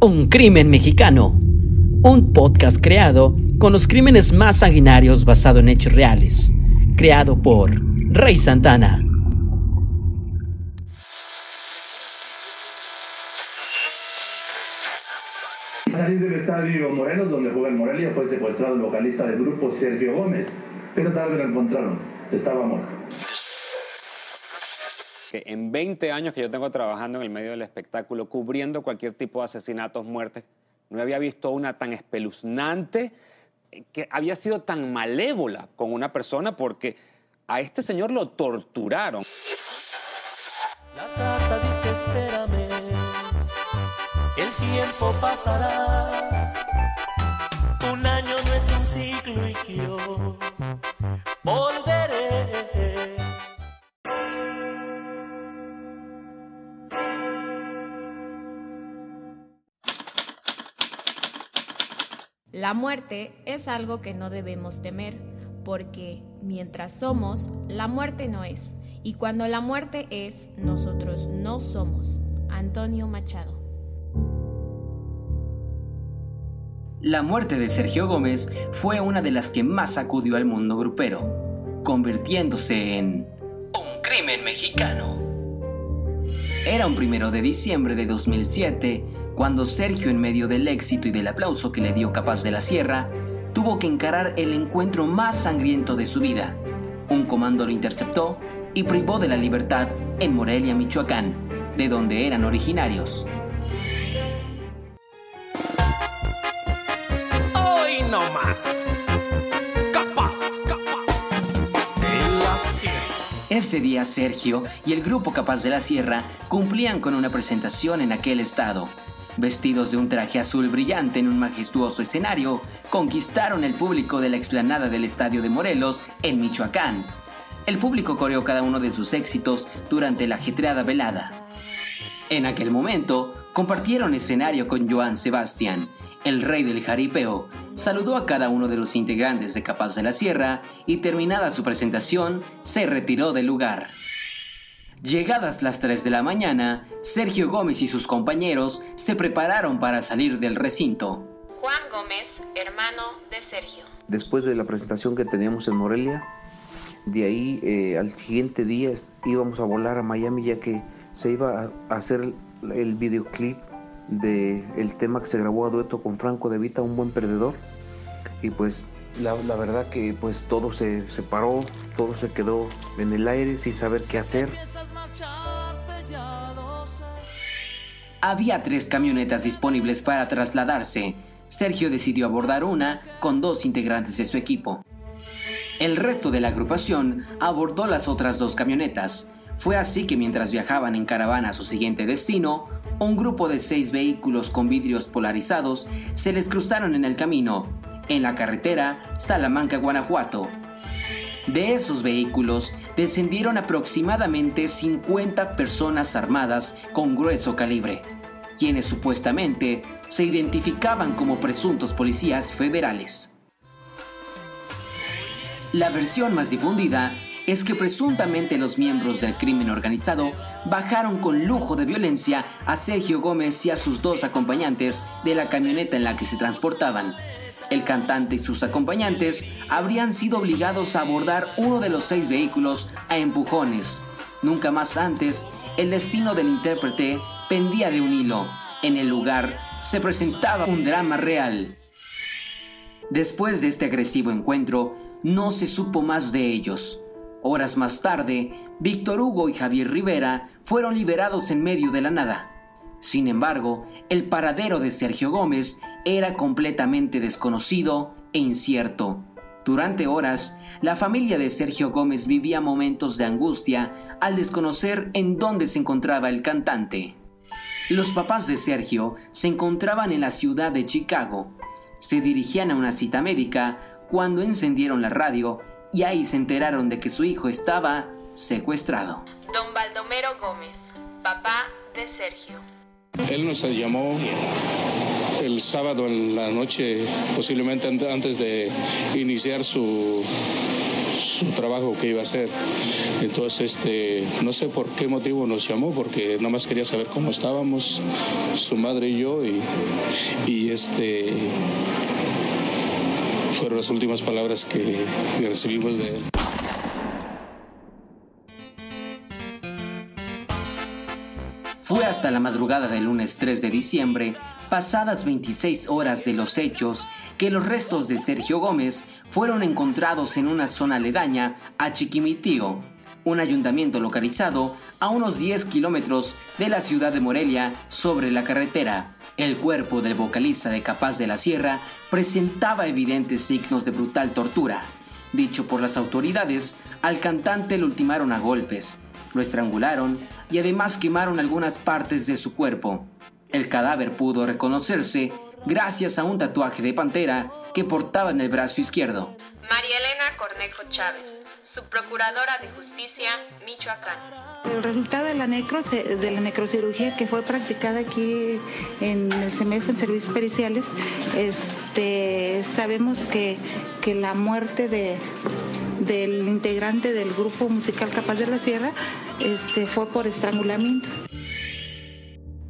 Un crimen mexicano. Un podcast creado con los crímenes más sanguinarios basado en hechos reales. Creado por Rey Santana. salir del estadio Morelos, donde juega el Morelia, fue secuestrado el vocalista del grupo Sergio Gómez. Esa tarde lo encontraron, estaba muerto. Que en 20 años que yo tengo trabajando en el medio del espectáculo, cubriendo cualquier tipo de asesinatos, muertes, no había visto una tan espeluznante, que había sido tan malévola con una persona, porque a este señor lo torturaron. La carta dice espérame, el tiempo pasará. Un año no es un ciclo y La muerte es algo que no debemos temer, porque mientras somos, la muerte no es. Y cuando la muerte es, nosotros no somos. Antonio Machado. La muerte de Sergio Gómez fue una de las que más sacudió al mundo grupero, convirtiéndose en un crimen mexicano. Era un primero de diciembre de 2007 cuando Sergio, en medio del éxito y del aplauso que le dio Capaz de la Sierra, tuvo que encarar el encuentro más sangriento de su vida. Un comando lo interceptó y privó de la libertad en Morelia, Michoacán, de donde eran originarios. Hoy no más. Capaz, capaz. De la sierra. Ese día Sergio y el grupo Capaz de la Sierra cumplían con una presentación en aquel estado. Vestidos de un traje azul brillante en un majestuoso escenario, conquistaron el público de la explanada del Estadio de Morelos en Michoacán. El público coreó cada uno de sus éxitos durante la ajetreada velada. En aquel momento, compartieron escenario con Joan Sebastián, el rey del jaripeo. Saludó a cada uno de los integrantes de Capaz de la Sierra y terminada su presentación, se retiró del lugar. Llegadas las 3 de la mañana, Sergio Gómez y sus compañeros se prepararon para salir del recinto. Juan Gómez, hermano de Sergio. después de la presentación que teníamos en Morelia, de ahí eh, al siguiente día íbamos a volar a Miami ya que se iba a hacer el videoclip del el tema que se grabó a dueto con Franco De Vita, Un Buen Perdedor. Y pues la, la verdad que pues todo se, se paró, todo se quedó en el aire sin saber qué hacer. Había tres camionetas disponibles para trasladarse. Sergio decidió abordar una con dos integrantes de su equipo. El resto de la agrupación abordó las otras dos camionetas. Fue así que mientras viajaban en caravana a su siguiente destino, un grupo de seis vehículos con vidrios polarizados se les cruzaron en el camino, en la carretera Salamanca-Guanajuato. De esos vehículos descendieron aproximadamente 50 personas armadas con grueso calibre, quienes supuestamente se identificaban como presuntos policías federales. La versión más difundida es que presuntamente los miembros del crimen organizado bajaron con lujo de violencia a Sergio Gómez y a sus dos acompañantes de la camioneta en la que se transportaban. El cantante y sus acompañantes habrían sido obligados a abordar uno de los seis vehículos a empujones. Nunca más antes, el destino del intérprete pendía de un hilo. En el lugar se presentaba un drama real. Después de este agresivo encuentro, no se supo más de ellos. Horas más tarde, Víctor Hugo y Javier Rivera fueron liberados en medio de la nada. Sin embargo, el paradero de Sergio Gómez era completamente desconocido e incierto. Durante horas, la familia de Sergio Gómez vivía momentos de angustia al desconocer en dónde se encontraba el cantante. Los papás de Sergio se encontraban en la ciudad de Chicago. Se dirigían a una cita médica cuando encendieron la radio y ahí se enteraron de que su hijo estaba secuestrado. Don Baldomero Gómez, papá de Sergio. Él nos llamó el sábado en la noche, posiblemente an- antes de iniciar su, su trabajo que iba a hacer. Entonces, este, no sé por qué motivo nos llamó, porque nomás quería saber cómo estábamos, su madre y yo, y, y este fueron las últimas palabras que recibimos de él. Hasta la madrugada del lunes 3 de diciembre, pasadas 26 horas de los hechos, que los restos de Sergio Gómez fueron encontrados en una zona aledaña a Chiquimitío, un ayuntamiento localizado a unos 10 kilómetros de la ciudad de Morelia sobre la carretera. El cuerpo del vocalista de Capaz de la Sierra presentaba evidentes signos de brutal tortura. Dicho por las autoridades, al cantante lo ultimaron a golpes, lo estrangularon y además quemaron algunas partes de su cuerpo. El cadáver pudo reconocerse gracias a un tatuaje de pantera que portaba en el brazo izquierdo. María Elena Cornejo Chávez, subprocuradora de justicia, Michoacán. El resultado de la, necro, de la necrocirugía que fue practicada aquí en el CEMEF en servicios periciales, este, sabemos que, que la muerte de, del integrante del grupo musical Capaz de la Sierra este, fue por estrangulamiento.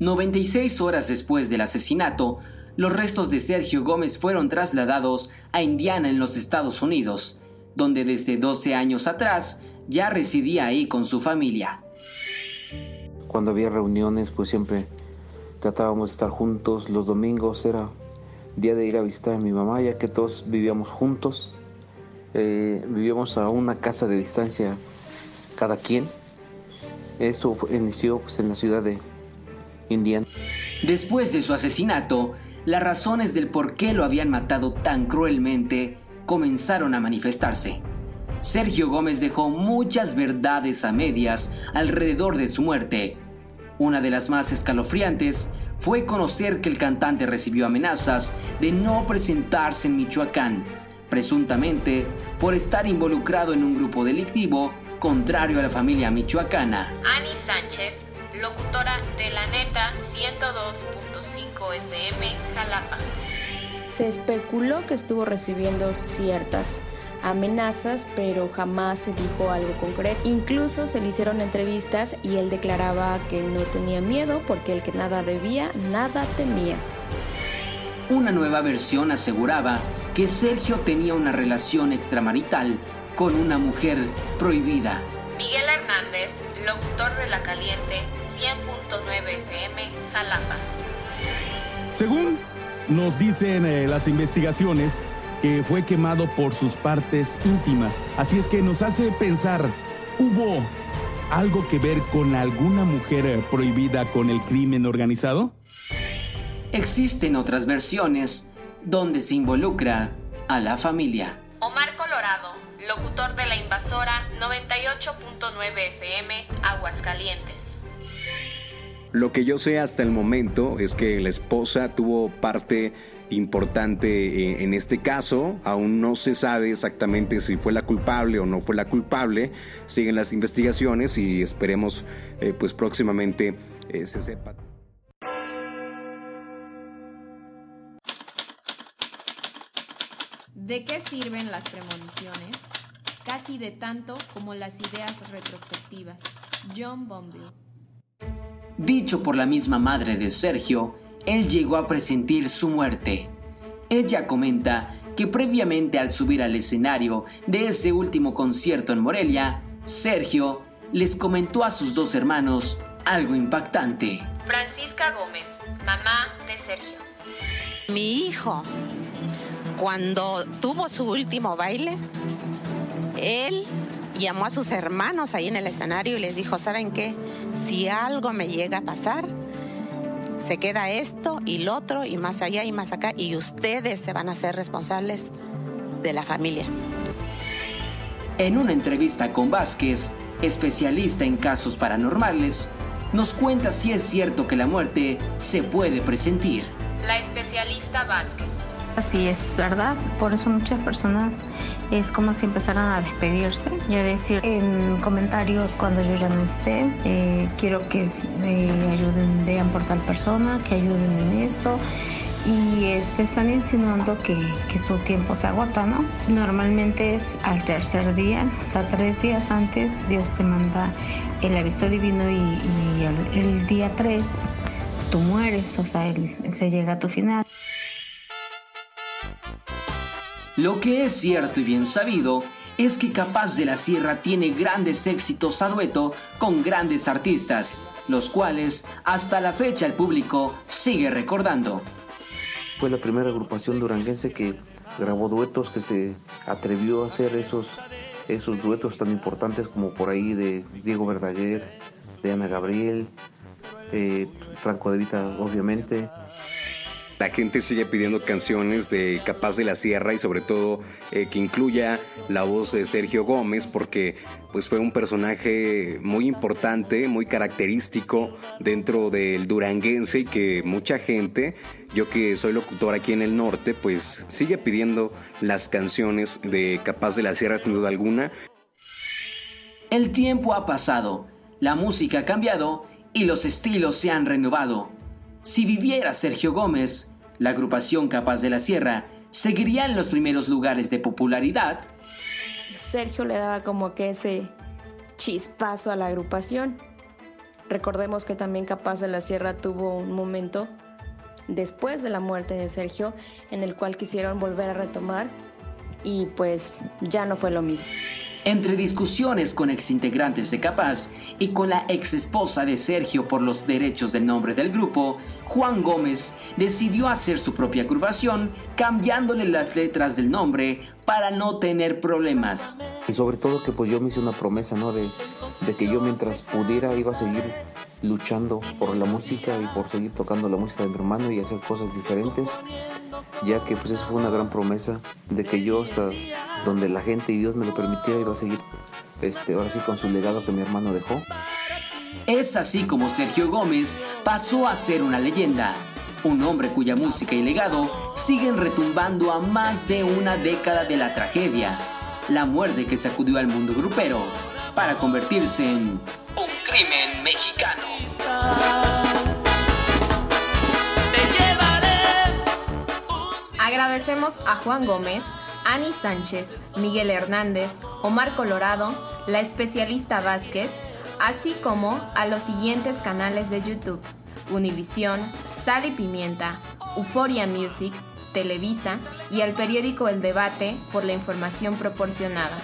96 horas después del asesinato, los restos de Sergio Gómez fueron trasladados a Indiana en los Estados Unidos, donde desde 12 años atrás ya residía ahí con su familia. Cuando había reuniones, pues siempre tratábamos de estar juntos. Los domingos era día de ir a visitar a mi mamá, ya que todos vivíamos juntos. Eh, vivíamos a una casa de distancia cada quien. Esto inició pues, en la ciudad de Indiana. Después de su asesinato, las razones del por qué lo habían matado tan cruelmente comenzaron a manifestarse. Sergio Gómez dejó muchas verdades a medias alrededor de su muerte. Una de las más escalofriantes fue conocer que el cantante recibió amenazas de no presentarse en Michoacán, presuntamente por estar involucrado en un grupo delictivo contrario a la familia michoacana. Ani Sánchez, locutora de la neta 102.5 FM Jalapa. Se especuló que estuvo recibiendo ciertas amenazas, pero jamás se dijo algo concreto. Incluso se le hicieron entrevistas y él declaraba que no tenía miedo porque el que nada debía, nada temía. Una nueva versión aseguraba que Sergio tenía una relación extramarital con una mujer prohibida. Miguel Hernández, locutor de La Caliente 100.9 FM Jalapa. Según nos dicen eh, las investigaciones, que fue quemado por sus partes íntimas. Así es que nos hace pensar, ¿hubo algo que ver con alguna mujer eh, prohibida con el crimen organizado? Existen otras versiones donde se involucra a la familia. Omar Colorado, locutor de la invasora 98.9 FM Aguascalientes. Lo que yo sé hasta el momento es que la esposa tuvo parte importante en este caso. Aún no se sabe exactamente si fue la culpable o no fue la culpable. Siguen las investigaciones y esperemos eh, pues próximamente eh, se sepa. ¿De qué sirven las premoniciones? Casi de tanto como las ideas retrospectivas. John Bonville. Dicho por la misma madre de Sergio, él llegó a presentir su muerte. Ella comenta que previamente al subir al escenario de ese último concierto en Morelia, Sergio les comentó a sus dos hermanos algo impactante. Francisca Gómez, mamá de Sergio. Mi hijo, cuando tuvo su último baile, él llamó a sus hermanos ahí en el escenario y les dijo, ¿saben qué? Si algo me llega a pasar, se queda esto y lo otro y más allá y más acá y ustedes se van a ser responsables de la familia. En una entrevista con Vázquez, especialista en casos paranormales, nos cuenta si es cierto que la muerte se puede presentir. La especialista Vázquez. Así es, ¿verdad? Por eso muchas personas es como si empezaran a despedirse y a decir en comentarios cuando yo ya no esté, eh, quiero que eh, ayuden, vean por tal persona, que ayuden en esto. y este, están insinuando que, su tiempo se agota, ¿no? Normalmente es al tercer día, o sea, tres días antes Dios te manda el aviso divino y, el, día tres tú mueres, o sea, el, se llega a tu final. Lo que es cierto y bien sabido es que Capaz de la Sierra tiene grandes éxitos a dueto con grandes artistas, los cuales hasta la fecha el público sigue recordando. Fue la primera agrupación duranguense que grabó duetos, que se atrevió a hacer esos, esos duetos tan importantes como por ahí de Diego Verdaguer, de Ana Gabriel, eh, Franco de obviamente. La gente sigue pidiendo canciones de Capaz de la Sierra y sobre todo eh, que incluya la voz de Sergio Gómez porque pues fue un personaje muy importante, muy característico dentro del duranguense y que mucha gente, yo que soy locutor aquí en el norte, pues sigue pidiendo las canciones de Capaz de la Sierra sin duda alguna. El tiempo ha pasado, la música ha cambiado y los estilos se han renovado. Si viviera Sergio Gómez, la agrupación Capaz de la Sierra seguiría en los primeros lugares de popularidad. Sergio le daba como que ese chispazo a la agrupación. Recordemos que también Capaz de la Sierra tuvo un momento después de la muerte de Sergio en el cual quisieron volver a retomar y pues ya no fue lo mismo. Entre discusiones con exintegrantes de Capaz y con la ex esposa de Sergio por los derechos del nombre del grupo, Juan Gómez decidió hacer su propia agrupación cambiándole las letras del nombre para no tener problemas. Y sobre todo que pues yo me hice una promesa, ¿no? De, de que yo mientras pudiera iba a seguir luchando por la música y por seguir tocando la música de mi hermano y hacer cosas diferentes, ya que pues eso fue una gran promesa de que yo hasta donde la gente y Dios me lo permitiera iba a seguir este, ahora sí con su legado que mi hermano dejó. Es así como Sergio Gómez pasó a ser una leyenda, un hombre cuya música y legado siguen retumbando a más de una década de la tragedia, la muerte que sacudió al mundo grupero para convertirse en un crimen mexicano. Agradecemos a Juan Gómez, Ani Sánchez, Miguel Hernández, Omar Colorado, la especialista Vázquez, así como a los siguientes canales de YouTube: Univisión, Sal y Pimienta, Euforia Music, Televisa y al periódico El Debate por la información proporcionada.